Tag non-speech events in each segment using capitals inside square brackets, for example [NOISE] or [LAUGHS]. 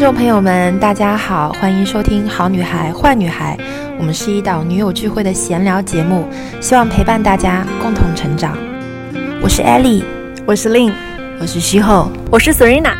众朋友们，大家好，欢迎收听《好女孩坏女孩》，我们是一档女友聚会的闲聊节目，希望陪伴大家共同成长。我是 Ellie，我是 Lin，我是西后，我是 Serena。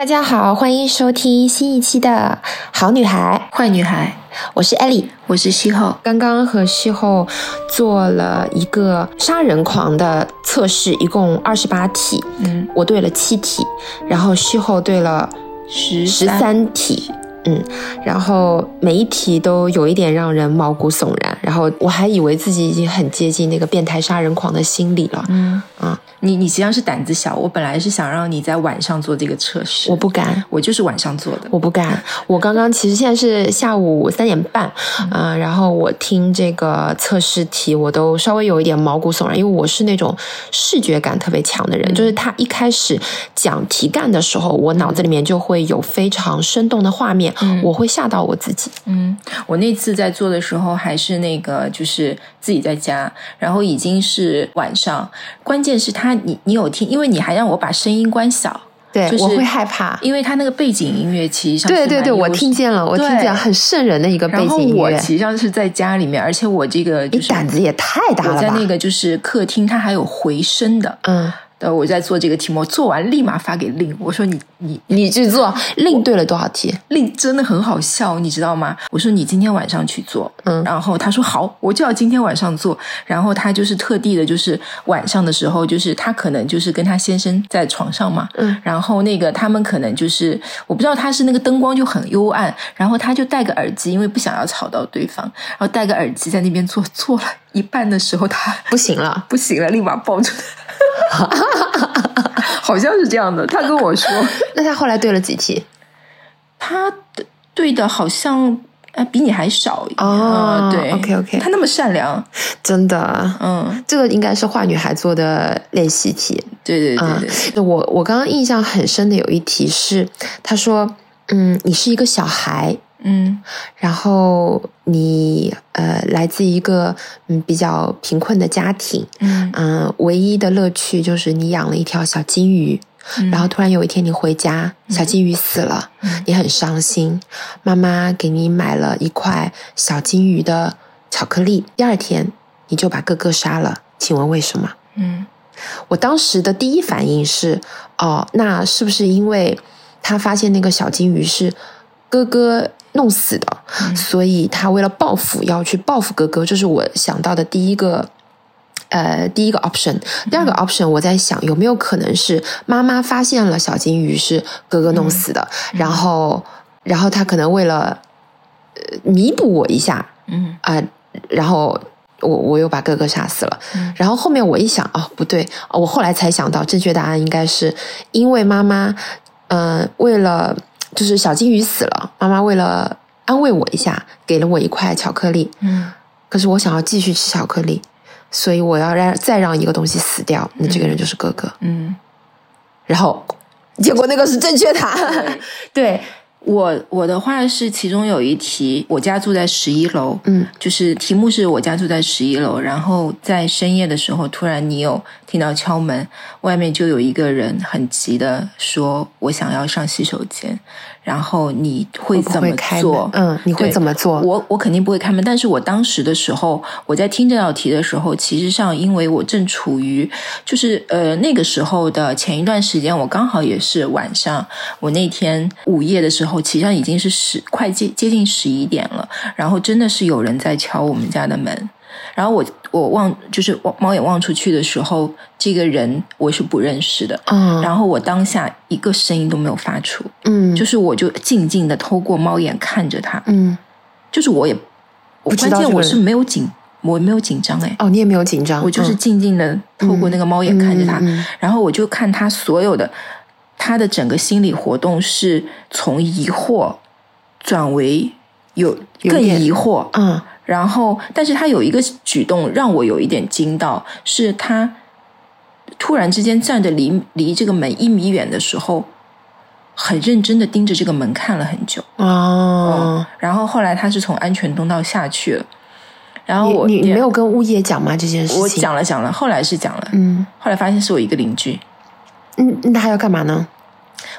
大家好，欢迎收听新一期的《好女孩。坏女孩》，我是 Ellie，我是西后。刚刚和西后做了一个杀人狂的测试，一共二十八题，嗯，我对了七题，然后西后对了十十三题。嗯，然后每一题都有一点让人毛骨悚然，然后我还以为自己已经很接近那个变态杀人狂的心理了。嗯啊，你你实际上是胆子小，我本来是想让你在晚上做这个测试，我不敢，我就是晚上做的。我不敢。我刚刚其实现在是下午三点半，嗯、然后我听这个测试题，我都稍微有一点毛骨悚然，因为我是那种视觉感特别强的人，就是他一开始讲题干的时候，我脑子里面就会有非常生动的画面，我会吓到我自己。嗯，我那次在做的时候还是那个，就是自己在家，然后已经是晚上，关键是他你你有听，因为你还让我把声音关小，对，就是我会害怕。因为他那个背景音乐其实上对对对，我听见了，我听对见很瘆人的一个背景音乐。我其实上是在家里面，而且我这个你就是胆子也太大了吧？我在那个就是客厅，它还有回声的。嗯，呃，我在做这个题目，做完立马发给令，我说你你你去做，令对了多少题？令真的很好笑，你知道吗？我说你今天晚上去做，嗯然后他说好，我就要今天晚上做。然后他就是特地的，就是晚上的时候，就是他可能就是跟他先生在床上嘛，嗯，然后那个他们可能就是我不知道他是那个灯光就很幽暗，然后他就戴个耳机，因为不想要吵到对方，然后戴个耳机在那边做，做了一半的时候他不行了，不行了，立马爆出来。[LAUGHS] 好像是这样的，他跟我说，[LAUGHS] 那他后来对了几题？他的对的好像呃比你还少哦呃对。OK，OK。他那么善良，真的，嗯，这个应该是坏女孩做的练习题。对对对嗯对，我我刚刚印象很深的有一题是，他说，嗯，你是一个小孩，嗯。然后你呃来自一个嗯比较贫困的家庭，嗯。嗯、唯一的乐趣就是你养了一条小金鱼，嗯。然后突然有一天你回家，小金鱼死了，嗯。你很伤心，妈妈给你买了一块小金鱼的巧克力，第二天你就把哥哥杀了，请问为什么？嗯。我当时的第一反应是，哦，那是不是因为他发现那个小金鱼是哥哥弄死的，嗯。所以他为了报复要去报复哥哥？这是我想到的第一个。呃，第一个 option，第二个 option，我在想有没有可能是妈妈发现了小金鱼是哥哥弄死的，然后，然后他可能为了呃弥补我一下嗯。啊、然后我我又把哥哥杀死了，嗯。然后后面我一想，哦，不对，哦我后来才想到，正确答案应该是因为妈妈，嗯、为了就是小金鱼死了，妈妈为了安慰我一下，给了我一块巧克力，嗯。可是我想要继续吃巧克力，所以我要让再让一个东西死掉，那这个人就是哥哥，嗯，然后结果那个是正确答案，[LAUGHS] 对，我我的话是其中有一题，我家住在十一楼，嗯就是题目是我家住在十一楼，然后在深夜的时候，突然你有听到敲门，外面就有一个人很急的说：“我想要上洗手间。”然后你会怎么做？？嗯，你会怎么做？我我肯定不会开门，但是我当时的时候，我在听这道题的时候，其实上因为我正处于就是呃那个时候的前一段时间，我刚好也是晚上，我那天午夜的时候，其实上已经是十快接接近十一点了，然后真的是有人在敲我们家的门，然后我我望就是望猫眼望出去的时候，这个人我是不认识的，嗯然后我当下一个声音都没有发出，嗯，就是我就静静的透过猫眼看着他。嗯，就是我也，我关键我是没有紧，我没有紧张哎，哦，你也没有紧张，我就是嗯静静的透过那个猫眼看着他，然后我就看他所有的他的整个心理活动是从疑惑转为有更疑惑，嗯然后但是他有一个举动让我有一点惊到，是他突然之间站着离离这个门一米远的时候。很认真的盯着这个门看了很久，哦，然后后来他是从安全通道下去了，然后我你你没有跟物业讲吗？这件事情我，讲了讲了，后来是讲了，嗯，后来发现是我一个邻居，嗯，那他要干嘛呢？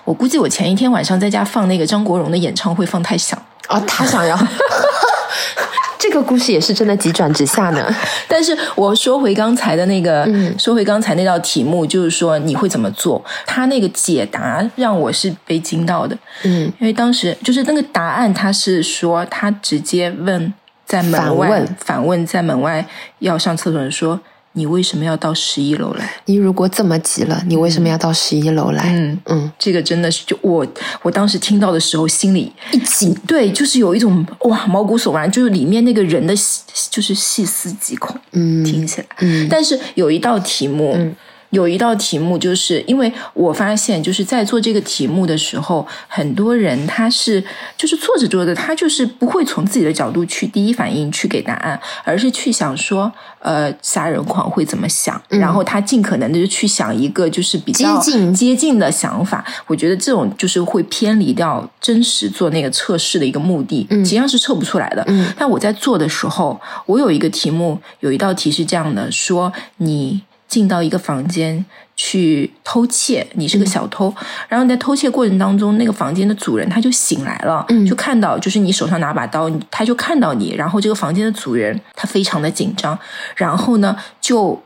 我估计我前一天晚上在家放那个张国荣的演唱会放太响。哦，他想要。[LAUGHS] 这个故事也是真的急转直下呢。[LAUGHS] 但是我说回刚才的那个，嗯说回刚才那道题目，就是说你会怎么做？他那个解答让我是被惊到的，嗯，因为当时就是那个答案，他是说他直接问在门外反问反问在门外要上厕所的人说。你为什么要到十一楼来？你如果这么急了，你为什么要到十一楼来？嗯嗯，这个真的是，就我我当时听到的时候，心里一紧。对，就是有一种哇毛骨悚然，就是里面那个人的细就是细思极恐，嗯听起来。嗯但是有一道题目，嗯有一道题目，就是因为我发现，就是在做这个题目的时候，很多人他是就是做着做着，他就是不会从自己的角度去第一反应去给答案，而是去想说，呃，杀人狂会怎么想，嗯然后他尽可能的就去想一个就是比较接近接近的想法。我觉得这种就是会偏离掉真实做那个测试的一个目的，实际上是测不出来的。嗯但我在做的时候，我有一个题目，有一道题是这样的：说你进到一个房间去偷窃，你是个小偷，然后你在偷窃过程当中，那个房间的主人他就醒来了，嗯。就看到就是你手上拿把刀，他就看到你，然后这个房间的主人他非常的紧张，然后呢就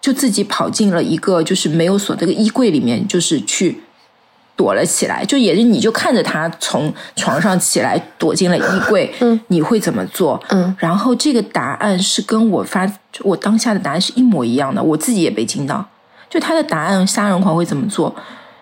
就自己跑进了一个就是没有锁这个衣柜里面，就是去。躲了起来，就也是你就看着他从床上起来，躲进了衣柜。嗯，你会怎么做？嗯，然后这个答案是跟我发我当下的答案是一模一样的，我自己也被惊到。就他的答案，杀人狂会怎么做？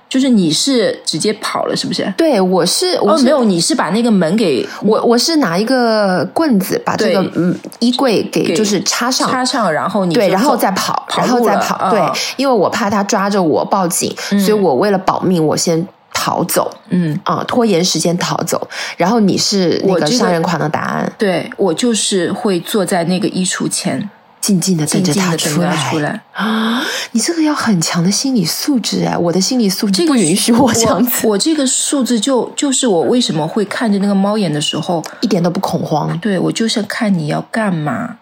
就是你是直接跑了，是不是？对，我是我哦，没有，你是把那个门给我我是拿一个棍子把这个嗯衣柜给给就是插上。插上，然后你对，然后再跑，跑然后再跑。对嗯，因为我怕他抓着我报警，所以我为了保命，我先逃走嗯，啊，拖延时间逃走。然后你是那个杀人狂的答案，对我就是会坐在那个衣橱前，静静的等着他出来。出来。啊，你这个要很强的心理素质哎，我的心理素质不允许我这样子，我这个素质就就是我为什么会看着那个猫眼的时候，一点都不恐慌。对我就是看你要干嘛，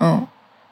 嗯，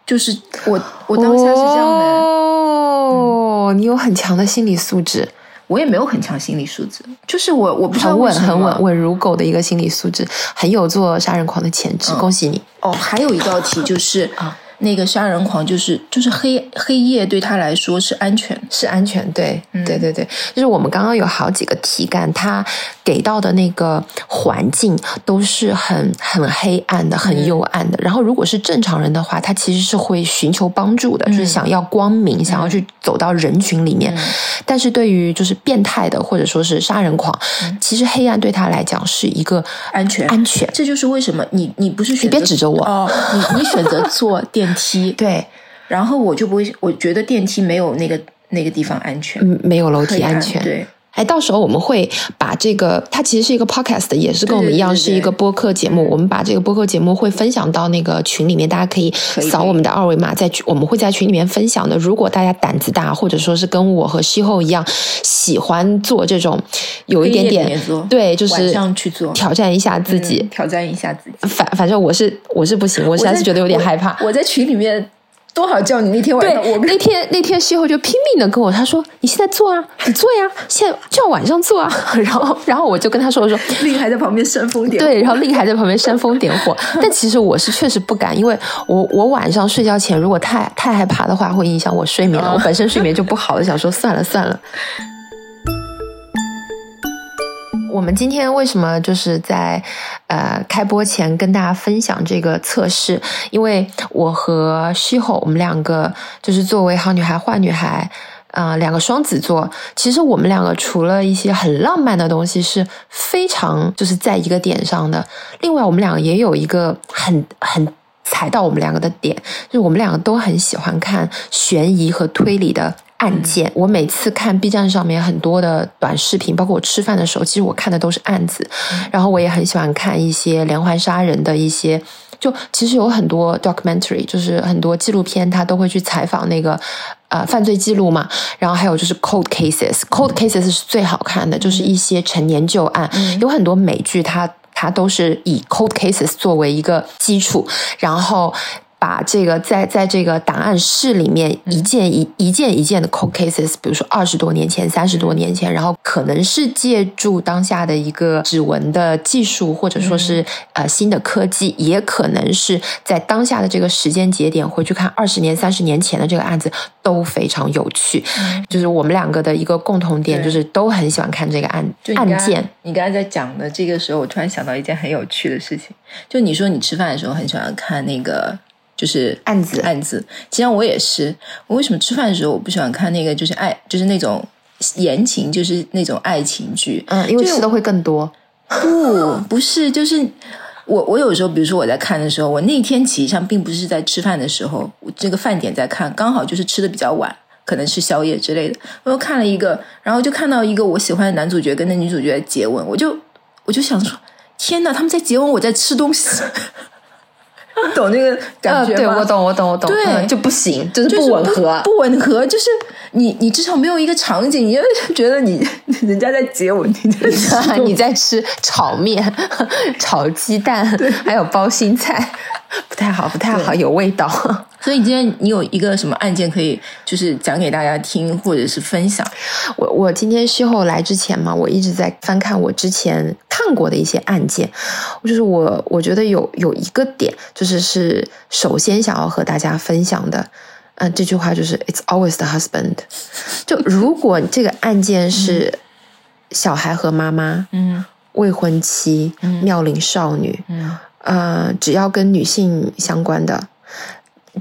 就是我我当下是这样的，哦，你有很强的心理素质，我也没有很强心理素质，就是我我不知道很稳、稳、稳如狗的一个心理素质，很有做杀人狂的潜质。嗯恭喜你！哦，还有一道题就是啊那个杀人狂就是就是黑黑夜对他来说是安全，是安全，对，嗯。对对对，就是我们刚刚有好几个题干，他给到的那个环境都是很很黑暗的、很幽暗的。然后，如果是正常人的话，他其实是会寻求帮助的，就是想要光明，想要去走到人群里面。但是对于就是变态的或者说是杀人狂，其实黑暗对他来讲是一个安全。安全。这就是为什么你你不是选择别指着我。哦，你你选择做电梯，[LAUGHS] 对，然后我就不会，我觉得电梯没有那个那个地方安全，嗯，没有楼梯安全。对，哎，到时候我们会把这个，它其实是一个 podcast，也是跟我们一样是一个播客节目。我们把这个播客节目会分享到那个群里面，大家可以扫我们的二维码，在群我们会在群里面分享的。如果大家胆子大，或者说是跟我和西后一样喜欢做这种有一点点对，就晚是上去做挑战一下自己。嗯挑战一下自己。反反正我是我是不行，我实在是觉得有点害怕。我在群里面多少叫你那天晚上，我，那天那天西后就拼命的跟我他说：“你现在做啊，你做呀，现在就要晚上做啊。[LAUGHS] ”然后然后我就跟他说：“我说令还在旁边煽风点火。对，然后令还在旁边煽风点火。[LAUGHS] 但其实我是确实不敢，因为我我晚上睡觉前如果太太害怕的话，会影响我睡眠了。哦我本身睡眠就不好，我想说算了算了。我们今天为什么就是在呃开播前跟大家分享这个测试？因为我和西吼我们两个就是作为好女孩坏女孩。啊、两个双子座，其实我们两个除了一些很浪漫的东西，是非常就是在一个点上的。另外，我们两个也有一个很很踩到我们两个的点，就是我们两个都很喜欢看悬疑和推理的案件。我每次看 B 站上面很多的短视频，包括我吃饭的时候，其实我看的都是案子。然后我也很喜欢看一些连环杀人的一些。就其实有很多 documentary，就是很多纪录片，他都会去采访那个呃犯罪记录嘛。然后还有就是 cold cases，cold cases 是最好看的，就是一些陈年旧案。有很多美剧它它都是以 cold cases 作为一个基础，然后。把这个在在这个档案室里面一件一一件一件的 cold cases，比如说二十多年前、三十多年前，然后可能是借助当下的一个指纹的技术，或者说是呃新的科技，也可能是在当下的这个时间节点回去看二十年、三十年前的这个案子，都非常有趣。[LAUGHS] 就是我们两个的一个共同点，就是都很喜欢看这个案案件。你刚才在讲的这个时候，我突然想到一件很有趣的事情，就你说你吃饭的时候很喜欢看那个。就是案子，案子。其实我也是，我为什么吃饭的时候我不喜欢看那个？就是爱，就是那种言情，就是那种爱情剧。嗯，因为吃的会更多。不，不是，就是我，我有时候，比如说我在看的时候，我那天其实际上并不是在吃饭的时候，我这个饭点在看，刚好就是吃的比较晚，可能是宵夜之类的。我又看了一个，然后就看到一个我喜欢的男主角跟那女主角接吻，我就我就想说，天呐，他们在接吻，我在吃东西。懂那个感觉吗？对我懂，我懂，我懂。对，就不行，就是不吻合，不吻合。就是你，你至少没有一个场景，你就 [LAUGHS] 觉得你人家在接吻，你在 [LAUGHS] 你在吃炒面、[LAUGHS] 炒鸡蛋，还有包心菜，不太好，不太好，有味道。所以今天你有一个什么案件可以就是讲给大家听，或者是分享？我我今天事后来之前嘛，我一直在翻看我之前看过的一些案件，就是我我觉得有有一个点，就是是首先想要和大家分享的，嗯，这句话就是 "It's always the husband"。就如果这个案件是小孩和妈妈，嗯，未婚妻，妙龄少女，嗯，呃，只要跟女性相关的。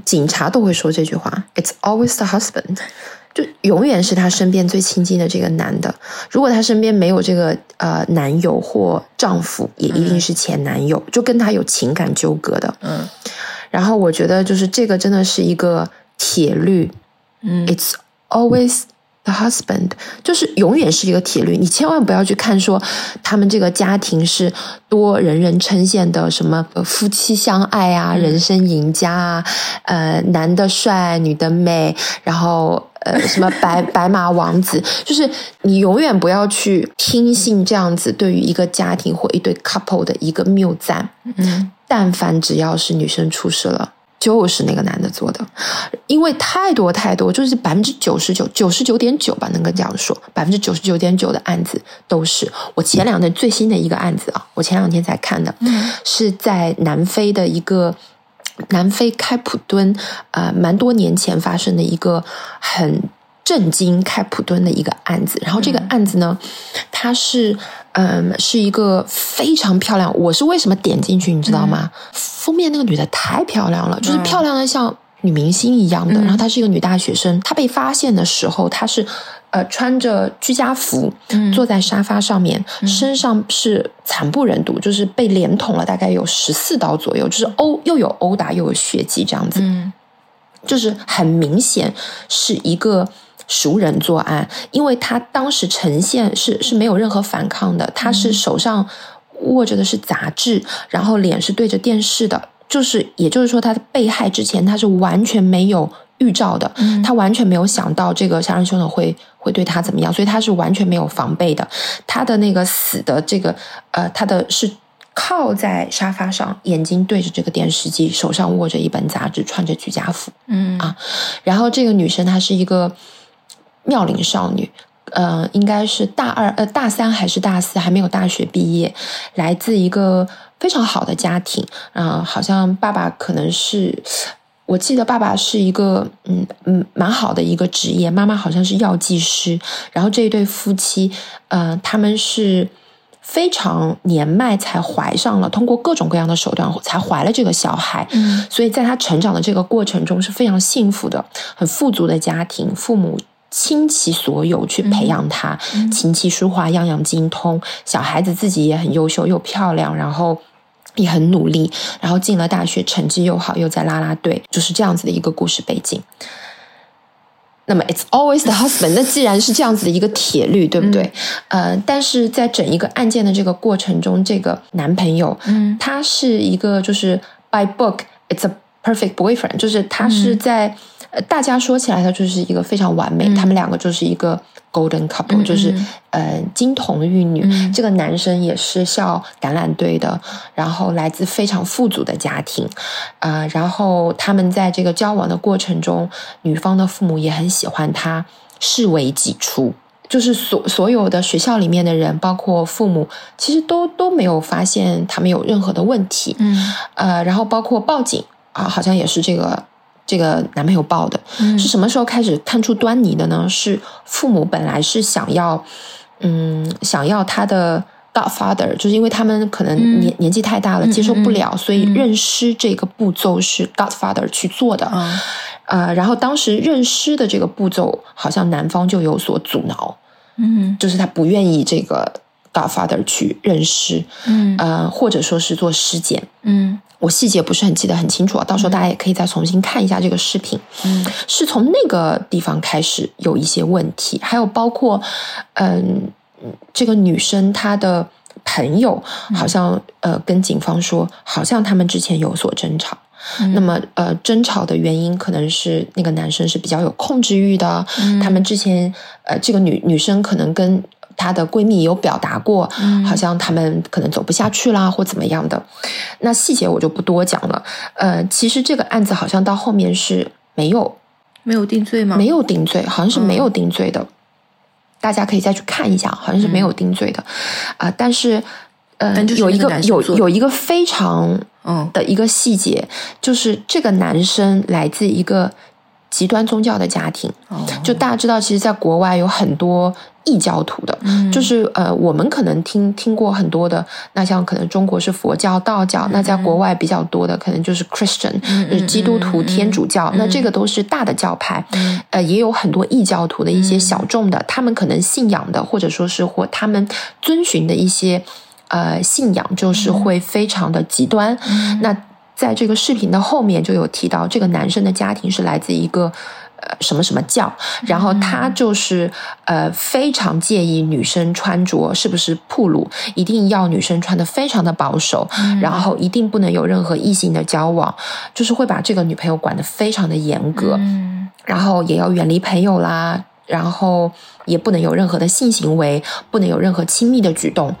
警察都会说这句话，It's always the husband，就永远是他身边最亲近的这个男的。如果他身边没有这个呃男友或丈夫，也一定是前男友，就跟他有情感纠葛的。嗯，然后我觉得就是这个真的是一个铁律，嗯，It's always。The husband 就是永远是一个铁律，你千万不要去看说他们这个家庭是多人人称羡的什么夫妻相爱啊，人生赢家啊，呃，男的帅，女的美，然后呃，什么白 [LAUGHS] 白马王子，就是你永远不要去听信这样子对于一个家庭或一对 couple 的一个谬赞。嗯，但凡只要是女生出事了。就是那个男的做的，因为太多太多，就是百分之九十九、九十九点九吧，能够这样说，百分之九十九点九的案子都是我前两天最新的一个案子啊，我前两天才看的，是在南非的一个南非开普敦，呃，蛮多年前发生的一个很。震惊开普敦的一个案子，然后这个案子呢，它是嗯是一个非常漂亮。我是为什么点进去，你知道吗？封面那个女的太漂亮了，就是漂亮的像女明星一样的。然后她是一个女大学生，她被发现的时候，她是呃穿着居家服，坐在沙发上面，身上是惨不忍睹，就是被连捅了大概有十四刀左右，就是殴又有殴打又有血迹这样子，就是很明显是一个。熟人作案，因为他当时呈现是是没有任何反抗的，他是手上握着的是杂志，然后脸是对着电视的，就是也就是说，他的被害之前他是完全没有预兆的，他完全没有想到这个杀人凶手会会对他怎么样，所以他是完全没有防备的。他的那个死的这个呃，他的是靠在沙发上，眼睛对着这个电视机，手上握着一本杂志，穿着居家服，嗯啊，然后这个女生她是一个。妙龄少女，呃，应该是大二，呃，大三还是大四，还没有大学毕业，来自一个非常好的家庭，啊，好像爸爸可能是，我记得爸爸是一个，嗯嗯，蛮好的一个职业，妈妈好像是药剂师，然后这一对夫妻，呃，他们是非常年迈才怀上了，通过各种各样的手段才怀了这个小孩，嗯，所以在他成长的这个过程中是非常幸福的，很富足的家庭，父母。倾其所有去培养他，琴棋书画样样精通。小孩子自己也很优秀，又漂亮，然后也很努力，然后进了大学，成绩又好，又在啦啦队，就是这样子的一个故事背景。那么，It's always the husband。那既然是这样子的一个铁律，对不对？呃，但是在整一个案件的这个过程中，这个男朋友，嗯，他是一个就是 by book，it's a perfect boyfriend，就是他是在、呃大家说起来他就是一个非常完美，他们两个就是一个 golden couple，、就是呃金童玉女。这个男生也是校橄榄队的，然后来自非常富足的家庭，啊、然后他们在这个交往的过程中，女方的父母也很喜欢他，视为己出。就是所所有的学校里面的人，包括父母，其实都都没有发现他们有任何的问题。嗯呃，然后包括报警啊，好像也是这个这个男朋友报的。嗯是什么时候开始看出端倪的呢？是父母本来是想要，嗯，想要他的 godfather，就是因为他们可能嗯年、年纪太大了，嗯接受不嗯了，所以认尸这个步骤是 godfather 去做的。啊呃，然后当时认尸的这个步骤，好像男方就有所阻挠，嗯就是他不愿意这个 godfather 去认尸，嗯呃，或者说是做尸检。嗯我细节不是很记得很清楚啊，到时候大家也可以再重新看一下这个视频。嗯是从那个地方开始有一些问题，还有包括，嗯，这个女生她的朋友好像、呃跟警方说，好像他们之前有所争吵。那么，呃，争吵的原因可能是那个男生是比较有控制欲的，他们之前，呃，这个女女生可能跟她的闺蜜有表达过，好像他们可能走不下去啦，或怎么样的。那细节我就不多讲了。呃，其实这个案子好像到后面是没有没有定罪吗？没有定罪，好像是没有定罪的。大家可以再去看一下，好像是没有定罪的啊、但是，呃，有一个有有一个非常嗯的一个细节，就是这个男生来自一个极端宗教的家庭。哦。就大家知道，其实，在国外有很多异教徒的，嗯。就是呃，我们可能听听过很多的，那像可能中国是佛教、道教，那在国外比较多的可能就是 Christian，、嗯就是基督徒、天主教，那这个都是大的教派，嗯。呃，也有很多异教徒的一些小众的，他们可能信仰的，或者说是或他们遵循的一些呃信仰，就是会非常的极端。那在这个视频的后面就有提到，这个男生的家庭是来自一个。呃，什么什么教，然后他就是呃非常介意女生穿着是不是暴露，一定要女生穿的非常的保守，然后一定不能有任何异性的交往，就是会把这个女朋友管得非常的严格。嗯然后也要远离朋友啦，然后也不能有任何的性行为，不能有任何亲密的举动，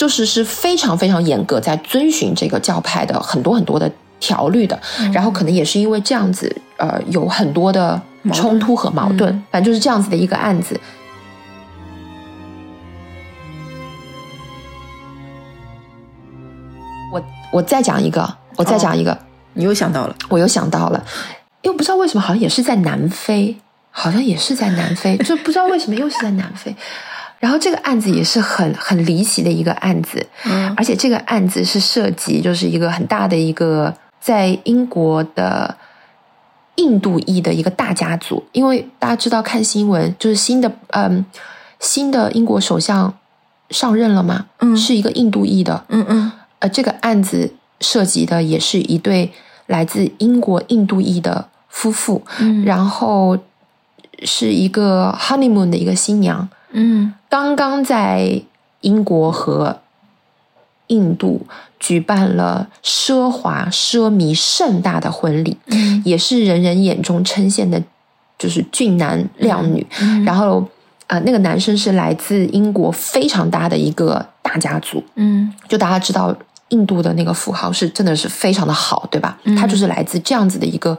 就是是非常非常严格，在遵循这个教派的很多很多的条律的。然后可能也是因为这样子，呃，有很多的冲突和矛盾，嗯反正就是这样子的一个案子。我我再讲一个，我再讲一个。你又想到了，我又想到了，又不知道为什么，好像也是在南非，好像也是在南非，就不知道为什么又是在南非。然后这个案子也是很很离奇的一个案子，嗯。而且这个案子是涉及就是一个很大的一个在英国的印度裔的一个大家族，因为大家知道看新闻，就是新的嗯新的英国首相上任了嘛，嗯。是一个印度裔的，嗯嗯。呃，这个案子涉及的也是一对来自英国印度裔的夫妇，嗯。然后是一个 honeymoon 的一个新娘，嗯刚刚在英国和印度举办了奢华、奢靡、盛大的婚礼，嗯。也是人人眼中称羡的，就是俊男靓女。嗯然后，呃，那个男生是来自英国非常大的一个大家族，嗯。就大家知道，印度的那个富豪是真的是非常的好，对吧？嗯。他就是来自这样子的一个，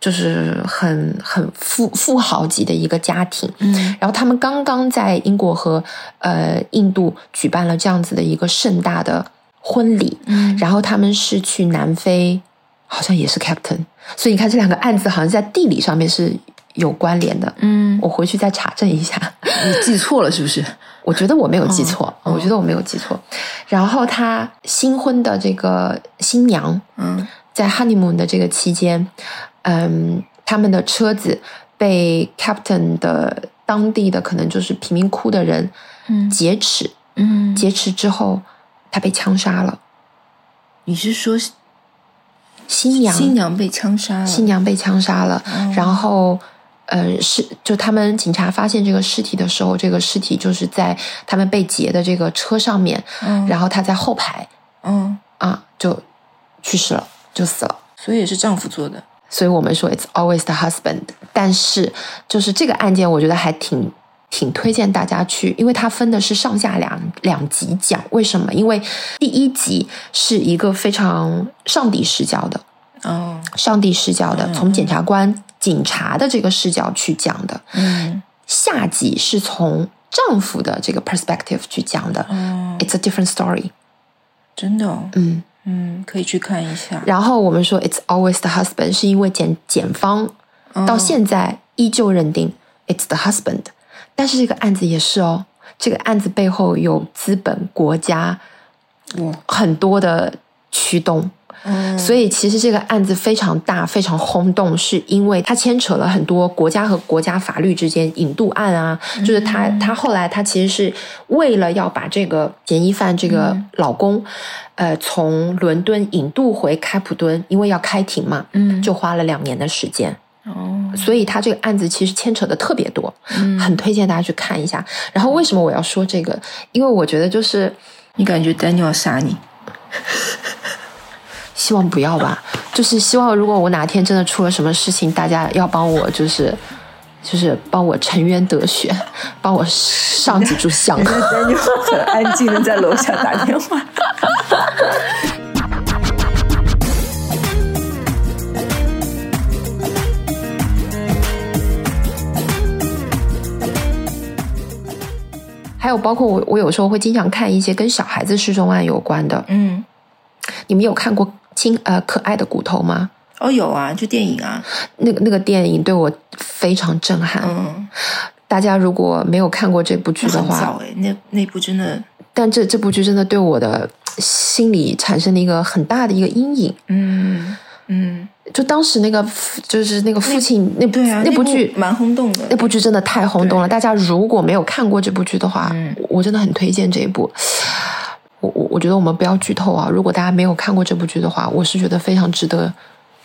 就是很很富富豪级的一个家庭。嗯然后他们刚刚在英国和呃印度举办了这样子的一个盛大的婚礼，嗯然后他们是去南非，好像也是 captain，所以你看这两个案子好像在地理上面是有关联的。嗯，我回去再查证一下。你记错了是不是？我觉得我没有记错，哦我觉得我没有记错。然后他新婚的这个新娘嗯在 honeymoon 的这个期间，嗯，他们的车子被 captain 的当地的可能就是贫民窟的人嗯。劫持，嗯，劫持之后他被枪杀了，你是说新娘新娘被枪杀了？新娘被枪杀了，哦。然后。呃，是就他们警察发现这个尸体的时候，这个尸体就是在他们被劫的这个车上面，嗯。然后他在后排，嗯，啊，就去世了，就死了。所以也是丈夫做的。所以我们说 it's always the husband。但是就是这个案件，我觉得还挺挺推荐大家去，因为它分的是上下两两集讲。为什么？因为第一集是一个非常上帝视角的，哦，上帝视角的，嗯从检察官、警察的这个视角去讲的。嗯，下集是从丈夫的这个 perspective 去讲的。嗯，It's a different story。真的、哦，嗯，嗯，可以去看一下。然后我们说 It's always the husband，是因为检检方哦到现在依旧认定 It's the husband，但是这个案子也是哦，这个案子背后有资本、国家哇，很多的驱动。嗯，所以其实这个案子非常大，非常轰动，是因为它牵扯了很多国家和国家法律之间引渡案啊。就是他，他后来他其实是为了要把这个嫌疑犯这个老公，呃，从伦敦引渡回开普敦，因为要开庭嘛，嗯就花了两年的时间。哦，所以他这个案子其实牵扯的特别多，嗯很推荐大家去看一下。然后为什么我要说这个？因为我觉得就是你感觉 Daniel 要杀你？[LAUGHS] 希望不要吧，就是希望如果我哪天真的出了什么事情，大家要帮我，就是就是帮我沉冤得雪，帮我上几炷香。[LAUGHS] Daniel 很安静的在楼下打电话。还有包括我，我有时候会经常看一些跟小孩子失踪案有关的。嗯，你们有看过《亲呃可爱的骨头》吗？哦，有啊，就电影啊。那个那个电影对我非常震撼。嗯，大家如果没有看过这部剧的话，那那部真的，但这这部剧真的对我的心里产生了一个很大的一个阴影。嗯嗯，就当时那个父就是那个父亲那部那部剧蛮轰动的。那部剧真的太轰动了。大家如果没有看过这部剧的话，嗯我我真的很推荐这一部。我我我觉得我们不要剧透啊！如果大家没有看过这部剧的话，我是觉得非常值得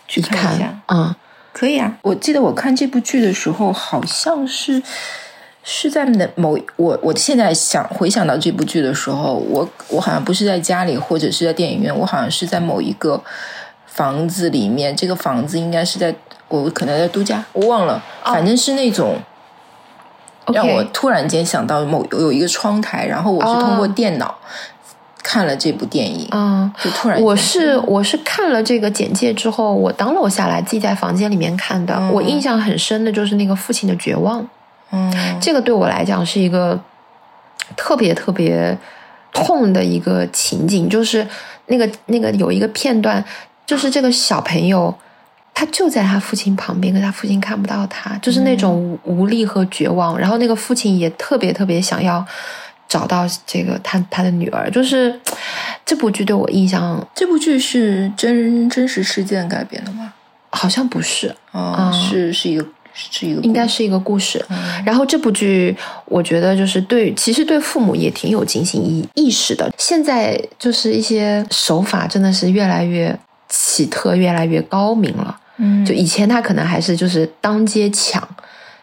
去看。看一下嗯，可以啊，我记得我看这部剧的时候，好像是是在哪某我我现在想回想到这部剧的时候，我我好像不是在家里或者是在电影院，我好像是在某一个房子里面，这个房子应该是在我可能在度假，我忘了，反正是那种。让我突然间想到某有一个窗台，然后我是通过哦电脑看了这部电影，嗯，就突然我是我是看了这个简介之后，我 download 下来，自己在房间里面看的。嗯。我印象很深的就是那个父亲的绝望，嗯。这个对我来讲是一个特别特别痛的一个情景，就是那个那个有一个片段，就是这个小朋友。他就在他父亲旁边，可他父亲看不到他，就是那种无无力和绝望。然后那个父亲也特别特别想要找到这个他他的女儿。就是这部剧对我印象这部剧是真真实事件改编的吗？好像不是，哦，嗯是是一个是一个，应该是一个故事。嗯然后这部剧，我觉得就是对，其实对父母也挺有警醒意意识的。现在就是一些手法真的是越来越奇特，越来越高明了。嗯，就以前他可能还是就是当街抢，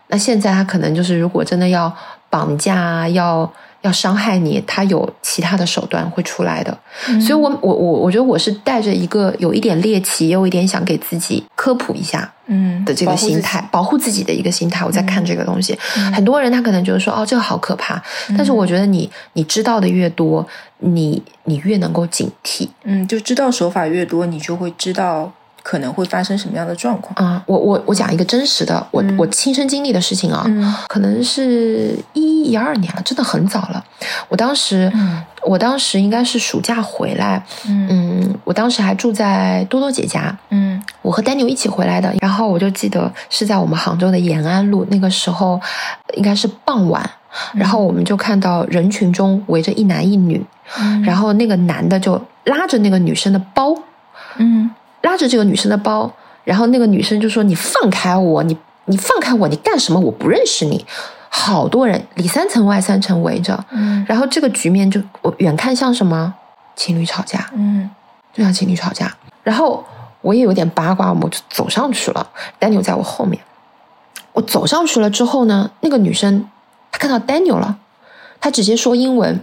那现在他可能就是如果真的要绑架啊，要要伤害你，他有其他的手段会出来的。嗯所以我我我我觉得我是带着一个有一点猎奇，也有一点想给自己科普一下嗯的这个心态，保护自己的一个心态。我在看这个东西，嗯很多人他可能觉得说哦，这个好可怕，但是我觉得你你知道的越多，你你越能够警惕。嗯，就知道手法越多，你就会知道可能会发生什么样的状况。啊、我我我讲一个真实的，我、我亲身经历的事情啊，嗯。可能是一一二年了，真的很早了。我当时，嗯。我当时应该是暑假回来，嗯。嗯，我当时还住在多多姐家，嗯。我和 Daniel 一起回来的。然后我就记得是在我们杭州的延安路，那个时候应该是傍晚，然后我们就看到人群中围着一男一女，嗯。然后那个男的就拉着那个女生的包，嗯拉着这个女生的包，然后那个女生就说：“你放开我，你你放开我，你干什么？我不认识你。”好多人里三层外三层围着，嗯然后这个局面就我远看像什么情侣吵架，嗯就像情侣吵架。然后我也有点八卦，我就走上去了，Daniel 在我后面。我走上去了之后呢，那个女生她看到 Daniel 了，她直接说英文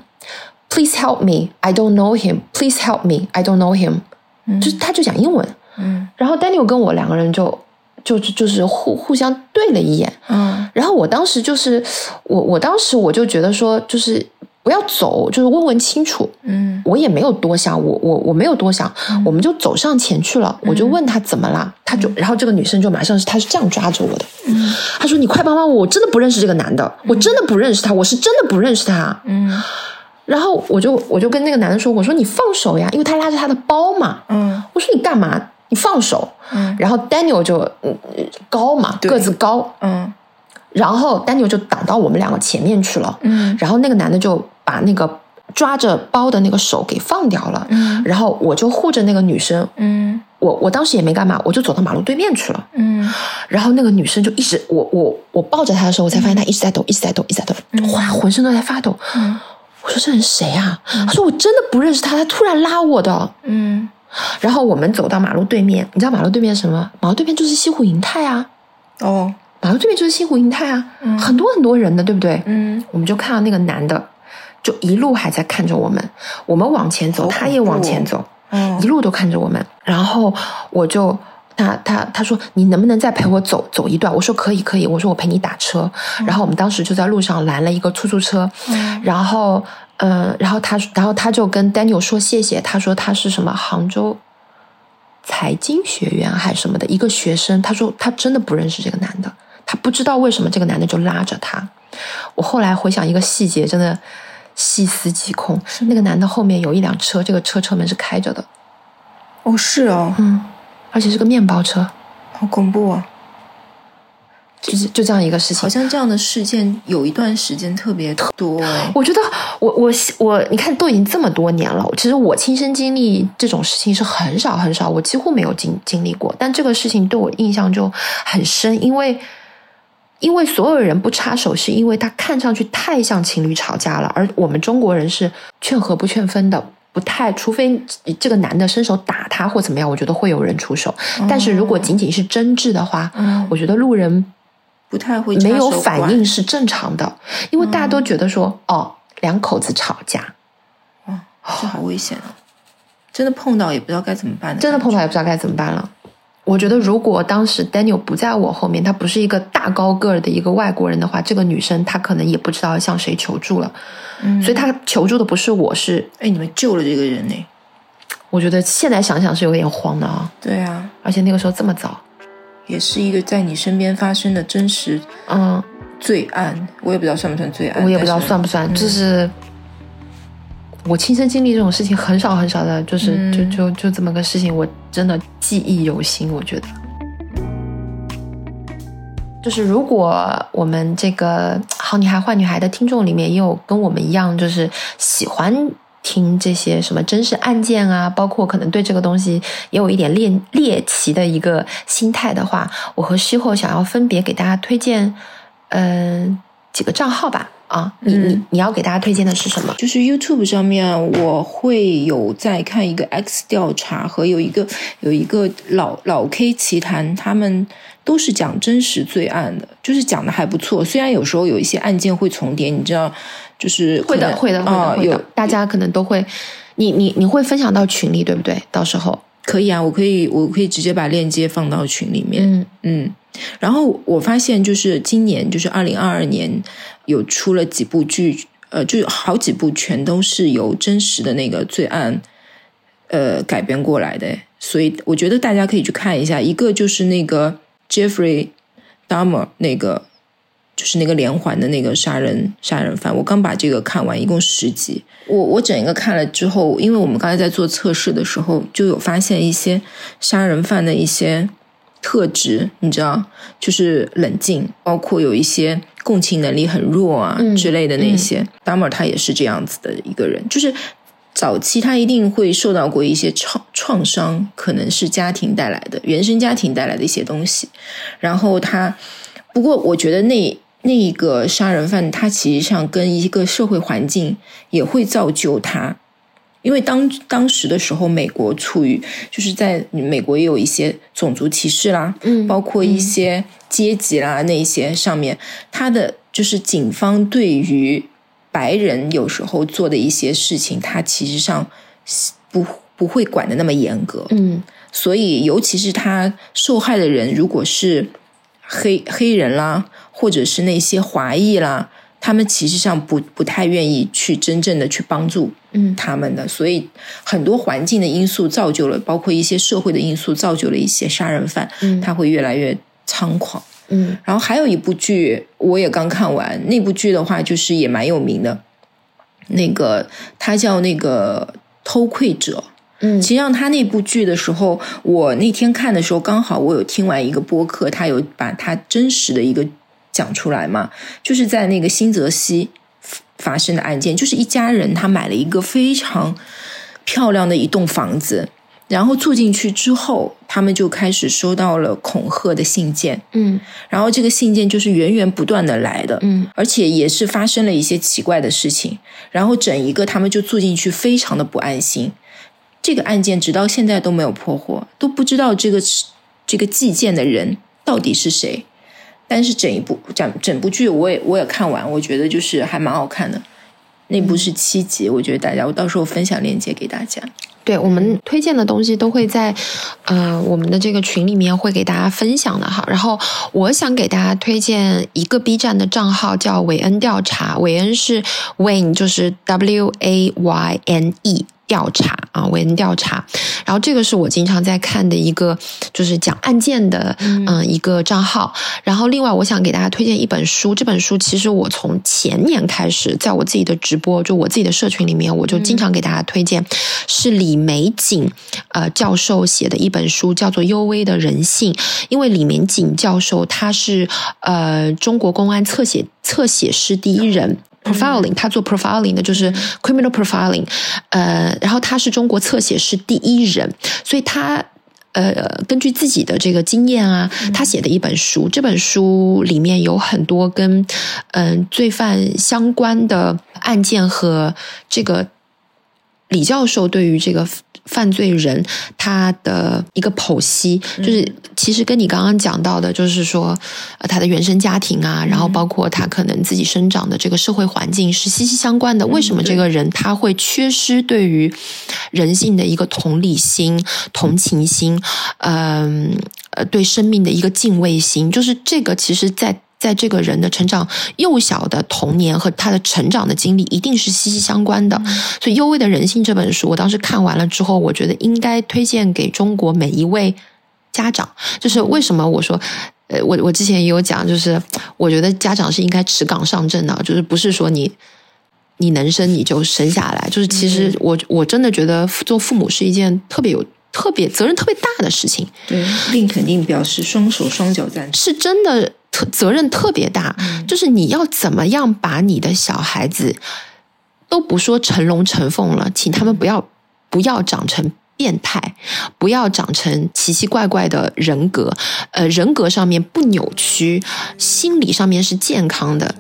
：“Please help me, I don't know him. Please help me, I don't know him。”嗯就是他就讲英文。嗯然后 Daniel 跟我两个人就就就就是互互相对了一眼，嗯然后我当时就是我我当时我就觉得说就是不要走，就是问问清楚。嗯我也没有多想，我我我没有多想，我们就走上前去了。我就问他怎么了，他就然后这个女生就马上是她是这样抓着我的，嗯她说你快帮帮我，我真的不认识这个男的，我真的不认识他，我是真的不认识他。嗯然后我就我就跟那个男的说，我说你放手呀，因为他拉着他的包嘛。嗯我说你干嘛？你放手。嗯然后 Daniel 就嗯高嘛，对个子高，嗯然后 Daniel 就挡到我们两个前面去了。嗯然后那个男的就把那个抓着包的那个手给放掉了。嗯然后我就护着那个女生，嗯我我当时也没干嘛，我就走到马路对面去了。嗯然后那个女生就一直，我我我抱着她的时候，我才发现她一直在抖，一直在抖，一直在抖，哇，浑身都在发抖。嗯我说这人谁啊？他说我真的不认识他，他突然拉我的。嗯然后我们走到马路对面，你知道马路对面什么？马路对面就是西湖银泰啊，哦马路对面就是西湖银泰啊，嗯很多很多人的，对不对？嗯我们就看到那个男的，就一路还在看着我们，我们往前走，他也往前走，嗯一路都看着我们。然后我就他他他说你能不能再陪我走走一段？我说可以可以，我说我陪你打车。然后我们当时就在路上拦了一个出租车，嗯然后嗯、呃然后他然后他就跟 Daniel 说谢谢，他说他是什么杭州。财经学院还是什么的一个学生，他说他真的不认识这个男的，他不知道为什么这个男的就拉着他。我后来回想一个细节，真的细思极恐。那个男的后面有一辆车，这个车车门是开着的，哦是哦，嗯，而且是个面包车，好恐怖啊！就是就这样一个事情好。像这样的事件有一段时间特别多哎。我觉得我我我，你看都已经这么多年了，其实我亲身经历这种事情是很少很少，我几乎没有经经历过。但这个事情对我印象就很深，因为因为所有人不插手，是因为他看上去太像情侣吵架了，而我们中国人是劝和不劝分的。不太，除非这个男的伸手打他或怎么样，我觉得会有人出手。但是如果仅仅是争执的话，嗯。我觉得路人不太会没有反应是正常的，因为大家都觉得说，哦，两口子吵架，哇，这好危险啊！真的碰到也不知道该怎么办真的碰到也不知道该怎么办了。我觉得如果当时 Daniel 不在我后面，他不是一个大高个儿的一个外国人的话，这个女生她可能也不知道向谁求助了。嗯。所以她求助的不是我，是哎，你们救了这个人呢？我觉得现在想想是有点慌的啊，对啊，而且那个时候这么早，也是一个在你身边发生的真实嗯，罪案，我也不知道算不算罪案，我也不知道算不算，嗯。就是我亲身经历这种事情很少很少的，就是、嗯就就就这么个事情，我真的记忆犹新。我觉得，就是如果我们这个好女孩坏女孩的听众里面也有跟我们一样，就是喜欢。听这些什么真实案件啊，包括可能对这个东西也有一点猎猎奇的一个心态的话，我和西后想要分别给大家推荐，嗯、几个账号吧。啊，你你嗯你要给大家推荐的是什么？就是 YouTube 上面我会有在看一个 X 调查和有一个有一个老老 K 奇谈，他们都是讲真实罪案的，就是讲的还不错。虽然有时候有一些案件会重叠，你知道，就是会的，会的，会啊、的，会的有。大家可能都会，你你你会分享到群里，对不对？到时候，可以啊，我可以我可以直接把链接放到群里面。嗯嗯，然后我发现就是今年就是二零二二年有出了几部剧，呃，就好几部全都是由真实的那个罪案呃改编过来的，所以我觉得大家可以去看一下。一个就是那个 Jeffrey Dahmer 那个。就是那个连环的那个杀人杀人犯，我刚把这个看完，一共十集。我我整一个看了之后，因为我们刚才在做测试的时候，就有发现一些杀人犯的一些特质，你知道，就是冷静，包括有一些共情能力很弱啊、嗯之类的那些。Dahmer 他也是这样子的一个人，就是早期他一定会受到过一些创创伤，可能是家庭带来的、原生家庭带来的一些东西。然后他，不过我觉得那那一个杀人犯，他其实上跟一个社会环境也会造就他。因为当当时的时候，美国处于就是在美国也有一些种族歧视啦，嗯包括一些阶级啦那一些上面，他的就是警方对于白人有时候做的一些事情，他其实上不不会管的那么严格。嗯所以，尤其是他受害的人，如果是黑黑人啦，或者是那些华裔啦，他们其实上不不太愿意去真正的去帮助嗯他们的，所以很多环境的因素造就了，包括一些社会的因素造就了一些杀人犯，嗯他会越来越猖狂。嗯然后还有一部剧，我也刚看完，那部剧的话就是也蛮有名的，那个他叫那个偷窥者。嗯其实上他那部剧的时候，我那天看的时候，刚好我有听完一个播客，他有把他真实的一个讲出来嘛，就是在那个新泽西发生的案件，就是一家人他买了一个非常漂亮的一栋房子，然后住进去之后，他们就开始收到了恐吓的信件，嗯然后这个信件就是源源不断的来的，嗯而且也是发生了一些奇怪的事情，然后整一个他们就住进去，非常的不安心。这个案件直到现在都没有破获，都不知道这个这个寄件的人到底是谁。但是整一部整整部剧我也我也看完，我觉得就是还蛮好看的。那部是七集，我觉得大家我到时候分享链接给大家。对我们推荐的东西都会在呃我们的这个群里面会给大家分享的哈。然后我想给大家推荐一个 B 站的账号叫韦恩调查，韦恩是 Wayne 就是 W A Y N E。调查啊，韦恩调查，然后这个是我经常在看的一个，就是讲案件的，嗯、呃，一个账号。然后另外，我想给大家推荐一本书，这本书其实我从前年开始，在我自己的直播，就我自己的社群里面，我就经常给大家推荐，是李玫瑾呃教授写的一本书，叫做《幽微的人性》。因为李玫瑾教授他是呃中国公安侧写侧写师第一人。profiling，他做 profiling 的就是 criminal profiling，呃，然后他是中国侧写师第一人，所以他呃根据自己的这个经验啊，他写的一本书，这本书里面有很多跟嗯、呃、罪犯相关的案件和这个李教授对于这个。犯罪人他的一个剖析，就是其实跟你刚刚讲到的，就是说，呃，他的原生家庭啊，然后包括他可能自己生长的这个社会环境是息息相关的。为什么这个人他会缺失对于人性的一个同理心、同情心，嗯呃，对生命的一个敬畏心，就是这个，其实，在。在这个人的成长幼小的童年和他的成长的经历，一定是息息相关的。嗯、所以，《优微的人性》这本书，我当时看完了之后，我觉得应该推荐给中国每一位家长。就是为什么我说，呃，我我之前也有讲，就是我觉得家长是应该持岗上阵的，就是不是说你你能生你就生下来，就是其实我我真的觉得做父母是一件特别有。特别责任特别大的事情，对，并肯定表示双手双脚赞成，是真的特责任特别大。嗯、就是你要怎么样把你的小孩子都不说成龙成凤了，请他们不要不要长成变态，不要长成奇奇怪怪的人格，呃，人格上面不扭曲，心理上面是健康的。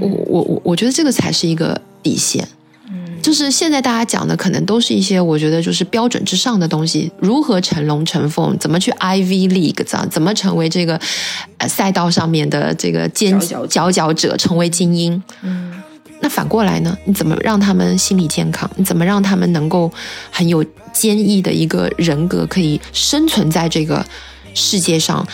我我我我觉得这个才是一个底线。就是现在大家讲的，可能都是一些我觉得就是标准之上的东西，如何成龙成凤，怎么去 Ivy League，怎怎么成为这个呃赛道上面的这个尖佼佼者，成为精英。嗯，那反过来呢？你怎么让他们心理健康？你怎么让他们能够很有坚毅的一个人格，可以生存在这个世界上，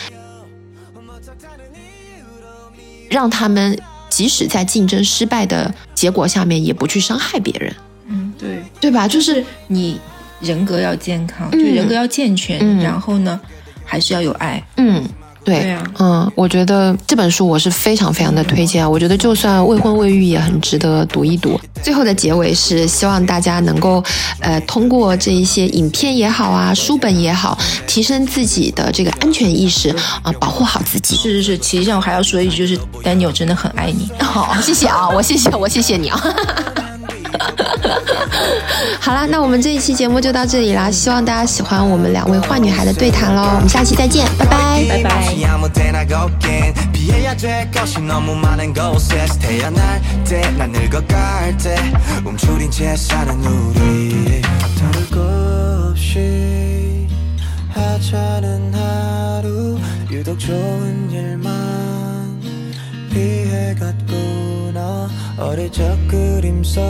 让他们。即使在竞争失败的结果下面，也不去伤害别人。嗯，对，对吧？就是你人格要健康，嗯、就人格要健全，嗯、然后呢，还是要有爱。嗯，对，对啊，嗯，我觉得这本书我是非常非常的推荐。我觉得就算未婚未育也很值得读一读。最后的结尾是希望大家能够，呃，通过这一些影片也好啊，书本也好，提升自己的这个安全意识啊，保护好自己。是是是，其实上我还要说一句，就是 Daniel 真的很爱你。好、哦，谢谢啊，我谢谢我谢谢你啊。[LAUGHS] [LAUGHS] 好啦，那我们这一期节目就到这里啦，希望大家喜欢我们两位坏女孩的对谈喽。我们下期再见，拜拜，拜拜。 피해야 될 것이 너무 많은 곳에 태어날 때난 늙어갈 때 움츠린 채 사는 우리 다를 것 없이 하찮은 하루 유독 좋은 일만 피해갔구나 어릴 적 그림 속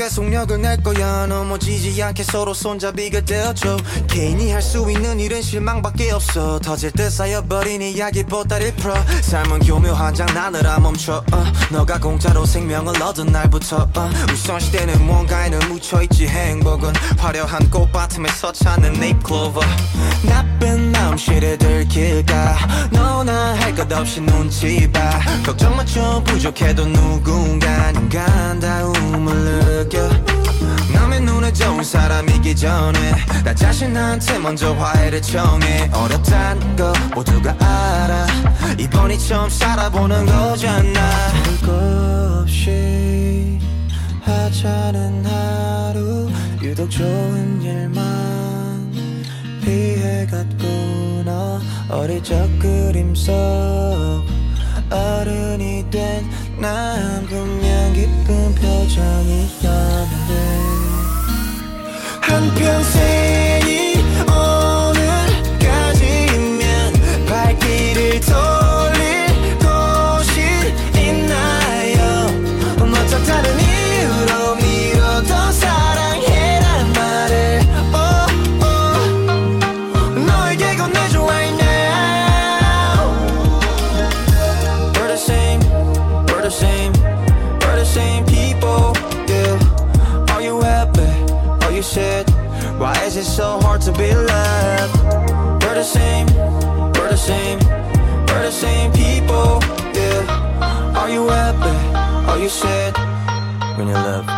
시간은 무섭게 속력을 낼 거야. 넘어지지 않게 서로 손잡이가 되어줘. 개인이 할 수 있는 일은 실망밖에 없어. 터질 듯 쌓여버린 이야기 보따리 풀어. 삶은 교묘한 장난으로 멈춰. 어. 너가 공짜로 생명을 얻은 날부터 어. 우선시대는 뭔가에는 묻혀있지. 행복은 화려한 꽃밭음에서 찾는 네이클로버 나쁜 마 음 시를 들킬까? 너나 할 것 없이 눈치 봐. 걱정만 좀 부족해도 누군가는 간다움을 느껴. 남의 눈에 좋은 사람이기 전에 나 자신한테 먼저 화해를 청해. 어렵단 거 모두가 알아. 이번이 처음 살아보는 거잖아. 없이 하찮은 하루 유독 좋은 일만 피해갔구나 어릴 적 그림 속 어른이 된 난 분명 기쁜 표정이었는데 한평생 love.